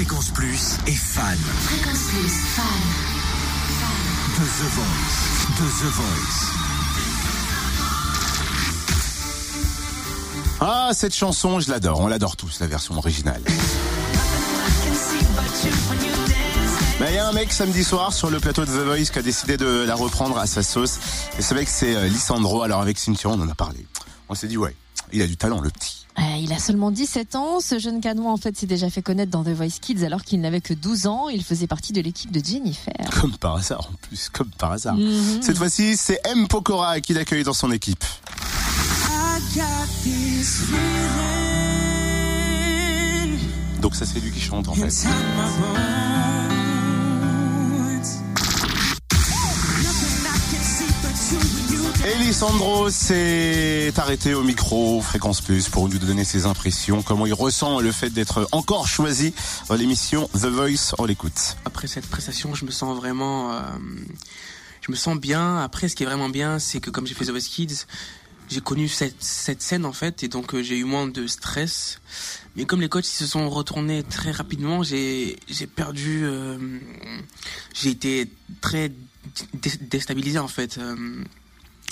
Fréquence Plus est fan Fréquence Plus, fan. de The Voice. De The Voice. Ah, cette chanson, je l'adore. On l'adore tous, la version originale. Mais il y a un mec samedi soir sur le plateau de The Voice qui a décidé de la reprendre à sa sauce. Et ce mec, c'est euh, Lissandro. Alors avec Cynthia, on en a parlé. On s'est dit, ouais, il a du talent, le petit. Euh, il a seulement 17 ans. Ce jeune canois, en fait, s'est déjà fait connaître dans The Voice Kids alors qu'il n'avait que 12 ans. Il faisait partie de l'équipe de Jennifer. Comme par hasard, en plus, comme par hasard. Mhm. Cette fois-ci, c'est M. Pokora qui l'accueille dans son équipe. Donc ça, c'est lui qui chante, en fait. Elisandro s'est arrêté au micro Fréquence Plus pour nous donner ses impressions, comment il ressent le fait d'être encore choisi dans l'émission The Voice. On l'écoute. Après cette prestation, je me sens vraiment, euh, je me sens bien. Après, ce qui est vraiment bien, c'est que comme j'ai fait The Voice Kids, j'ai connu cette, cette scène en fait, et donc euh, j'ai eu moins de stress. Mais comme les coachs ils se sont retournés très rapidement, j'ai perdu, euh, j'ai été très dé- déstabilisé en fait. Euh,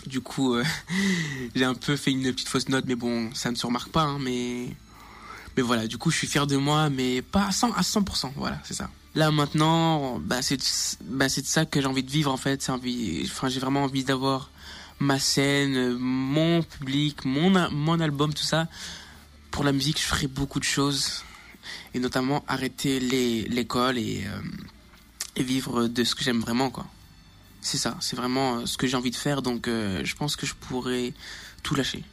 du coup, euh, j'ai un peu fait une petite fausse note, mais bon, ça ne se remarque pas. hein, mais mais voilà, du coup, je suis fier de moi, mais pas à 100 à 100%. Voilà, c'est ça. Là maintenant, bah c'est bah de ça que j'ai envie de vivre en fait. J'ai vraiment envie d'avoir ma scène, euh, mon public, mon mon album, tout ça. Pour la musique, je ferai beaucoup de choses et notamment arrêter l'école et euh, et vivre de ce que j'aime vraiment quoi. C'est ça, c'est vraiment euh, ce que j'ai envie de faire. Donc euh, je pense que je pourrais tout lâcher.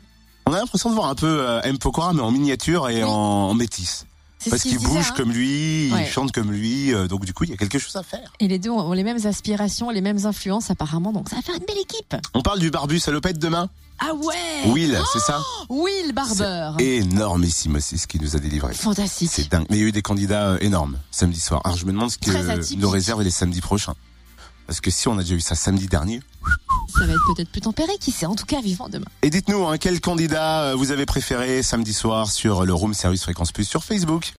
On a l'impression de voir un peu euh, M. Pokora, mais en miniature et Oui. en, en métis. C'est Parce ce qu'il bouge hein. comme lui, Ouais. il chante comme lui, euh, donc du coup, il y a quelque chose à faire. Et les deux ont les mêmes aspirations, les mêmes influences apparemment, donc ça va faire une belle équipe. On parle du barbu salopette demain Ah ouais Will, c'est ça Will Barber. Énormissime aussi ce qu'il nous a délivré. Fantastique. C'est dingue. Mais il y a eu des candidats énormes samedi soir. Alors je me demande ce que nous réserve les samedis prochains. Parce que si on a déjà eu ça samedi dernier. Ça va être peut-être plus tempéré, qui sait, en tout cas vivant demain. Et dites-nous, hein, quel candidat euh, vous avez préféré samedi soir sur le Room Service Fréquence Plus sur Facebook?